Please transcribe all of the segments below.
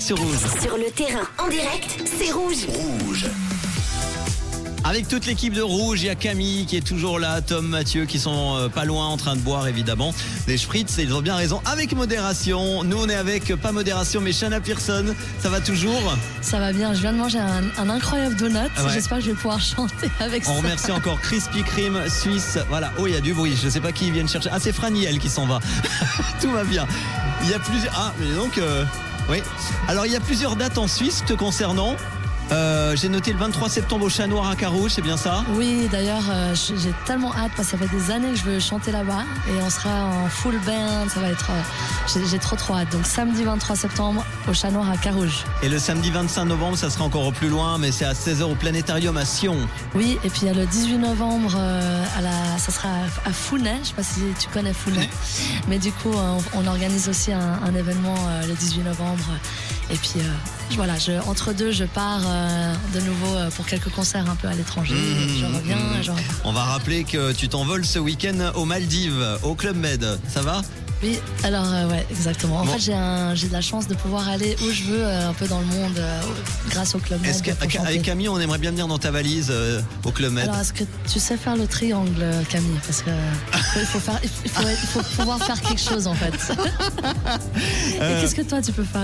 sur Rouge. Sur le terrain, en direct, c'est rouge. Rouge. Avec toute l'équipe de Rouge, il y a Camille qui est toujours là, Tom, Mathieu qui sont euh, pas loin en train de boire évidemment des spritz et ils ont bien raison avec modération. Nous on est avec pas modération mais Shanna Pearson, ça va toujours? Ça va bien, je viens de manger un, un incroyable donut. Ah ouais. J'espère que je vais pouvoir chanter avec On ça. remercie encore Crispy Cream Suisse. Voilà, oh il y a du bruit, je sais pas qui viennent chercher. Ah c'est Franiel qui s'en va. Tout va bien. Il y a plusieurs. Ah mais donc euh, oui. Alors il y a plusieurs dates en Suisse te concernant. Euh, J'ai noté le 23 septembre au Chat Noir à Carouge, c'est bien ça? Oui, d'ailleurs, euh, j'ai tellement hâte parce que ça fait des années que je veux chanter là-bas et on sera en full band. Ça va être. euh, j'ai- trop trop hâte. Donc samedi 23 septembre au Chat Noir à Carouge. Et le samedi 25 novembre, ça sera encore au plus loin, mais c'est à 16h au Planétarium à Sion. Oui, et puis il y a le 18 novembre, à la, ça sera à Founet. Je sais pas si tu connais Founet. Mais du coup, on, on organise aussi un, un événement le 18 novembre. Et puis voilà, je, entre deux, je pars euh, de nouveau euh, pour quelques concerts un peu à l'étranger. Mmh, je reviens, mmh. je reviens. On va rappeler que tu t'envoles ce week-end aux Maldives, au Club Med. Ça va? Oui, alors euh, ouais, exactement. En Bon. fait, j'ai un- j'ai de la chance de pouvoir aller où je veux, euh, un peu dans le monde, euh, grâce au Club Med. Est-ce que- pour chanter. avec Camille, on aimerait bien venir dans ta valise euh, au Club Med? Alors, est-ce que tu sais faire le triangle, Camille? Parce que il faut, faire, il faut, il faut pouvoir faire quelque chose en fait. Et qu'est-ce que toi tu peux faire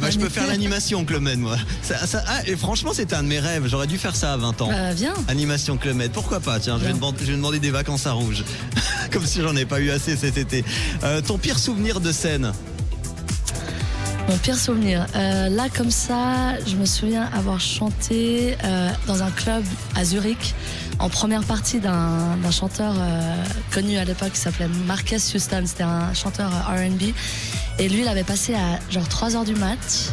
bah, je peux faire l'animation Club Med, moi. Ça- ça- ah, et franchement, c'était un de mes rêves. J'aurais dû faire ça à 20 ans. Viens. Animation Club Med, pourquoi pas? Tiens, je vais, demander, je vais demander des vacances à Rouge. Comme si j'en ai pas eu assez cet été. Pire souvenir de scène Mon pire souvenir. Euh, là, comme ça, je me souviens avoir chanté euh, dans un club à Zurich en première partie d'un chanteur euh, connu à l'époque qui s'appelait Marcus Houston. C'était un chanteur RB. Et lui, il avait passé à genre 3 heures du mat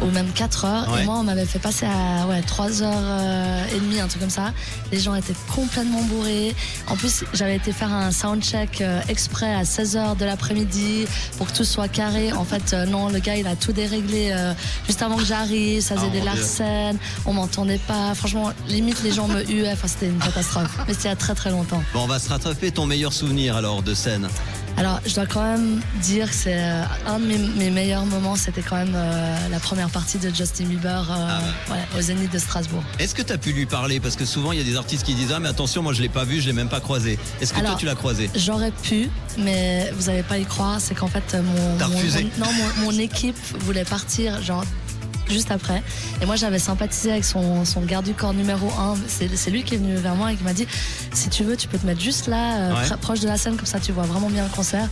ou même 4 heures. Ouais. Et moi, on m'avait fait passer à ouais, 3 heures euh, et demie, un truc comme ça. Les gens étaient complètement bourrés. En plus, j'avais été faire un soundcheck euh, exprès à 16 heures de l'après-midi pour que tout soit carré. En fait, euh, non, le gars, il a tout déréglé euh, juste avant que j'arrive. Ça faisait Oh, des larcènes. On m'entendait pas. Franchement, limite, les gens me huaient. Enfin, c'était une catastrophe. Mais c'était il y a très très longtemps. Bon, on va se rattraper ton meilleur souvenir alors de scène. Alors, je dois quand même dire que c'est euh, un de mes, mes meilleurs moments, c'était quand même euh, la première partie de Justin Bieber euh, Ah ouais, au Zénith de Strasbourg. Est-ce que tu as pu lui parler? Parce que souvent, il y a des artistes qui disent Ah, mais attention, moi je l'ai pas vu, je l'ai même pas croisé. Est-ce que toi tu l'as croisé? J'aurais pu, mais vous n'allez pas y croire, c'est qu'en fait, mon, T'as mon- refusé. mon- non, mon, mon équipe voulait partir, genre juste après. Et moi, j'avais sympathisé avec son, son garde du corps numéro 1. C'est lui qui est venu vers moi et qui m'a dit si tu veux, tu peux te mettre juste là, euh, Ouais. proche de la scène, comme ça tu vois vraiment bien le concert.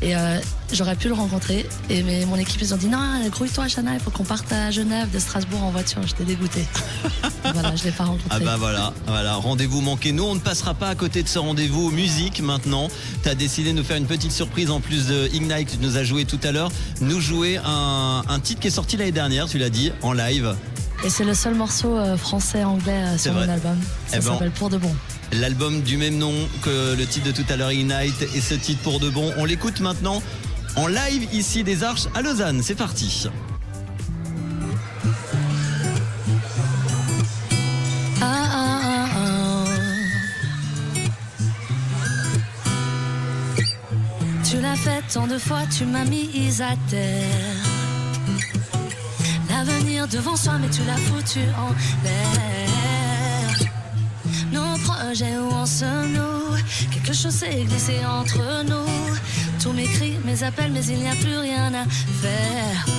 Et euh, j'aurais pu le rencontrer. Et mais mon équipe, ils ont dit non, grouille-toi, Chana, il faut qu'on parte à Genève, de Strasbourg en voiture. J'étais dégoûtée. voilà, je l'ai pas rencontré. Ah bah voilà, voilà, rendez-vous manqué. Nous, on ne passera pas à côté de ce rendez-vous musique maintenant. Tu as décidé de nous faire une petite surprise en plus de Ignite que tu nous as joué tout à l'heure. Nous jouer un, un titre qui est sorti l'année dernière, tu l'as dit, en live. Et c'est le seul morceau euh, français-anglais euh, sur mon album. Ça Eh ben, s'appelle Pour de bon. L'album du même nom que le titre de tout à l'heure, Ignite, et ce titre pour de bon. On l'écoute maintenant en live ici des Arches à Lausanne. C'est parti. Ah, ah, ah. Tu l'as fait tant de fois, tu m'as mise à terre. L'avenir devant soi, mais tu l'as foutu en l'air. Nos projets, où en sommes-nous Quelque chose s'est glissé entre nous. Tous mes cris, mes appels, mais il n'y a plus rien à faire.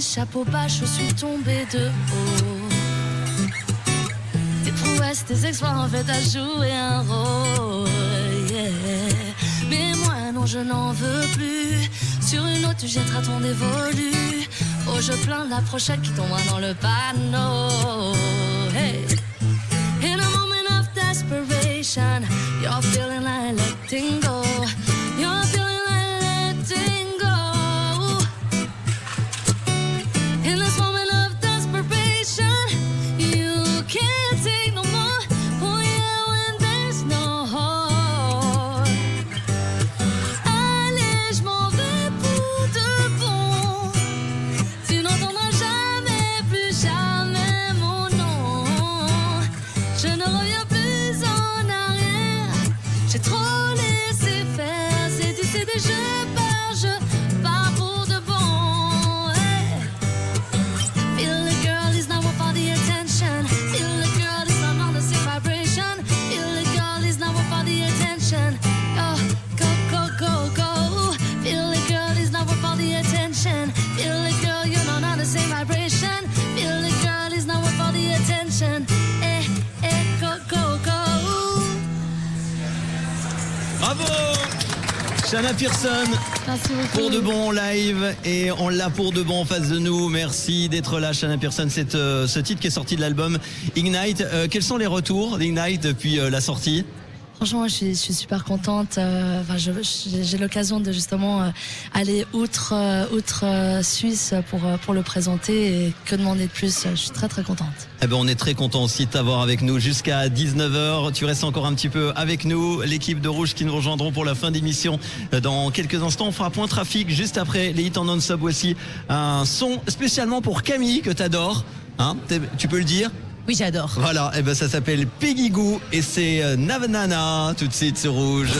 Chapeau bas, je suis tombée de haut. Tes prouesses, tes exploits en fait à jouer un rôle. yeah. je n'en veux plus. Sur une autre, tu jetteras ton dévolu. Oh, je plains la prochaine qui tombera dans le panneau. Hey. J'ai trop Bravo Shana Pearson Merci beaucoup. pour de bon live et on l'a pour de bon en face de nous. Merci d'être là, Shana Pearson. C'est euh, ce titre qui est sorti de l'album Ignite. Euh, quels sont les retours d'Ignite depuis euh, la sortie? Franchement, je suis, super contente. Euh, Enfin, j'ai l'occasion de justement euh, aller outre, euh, outre Suisse pour, pour le présenter. Que demander de plus Je suis très très contente. Eh ben, on est très content aussi de t'avoir avec nous jusqu'à 19h. Tu restes encore un petit peu avec nous. L'équipe de Rouge qui nous rejoindront pour la fin d'émission dans quelques instants. On fera point trafic juste après les hits en non-stop aussi. Un son spécialement pour Camille que t'adores. Hein tu peux le dire? Oui, j'adore. Voilà, et ben ça s'appelle Peggy Goo et c'est euh, Navanana tout de suite sur Rouge.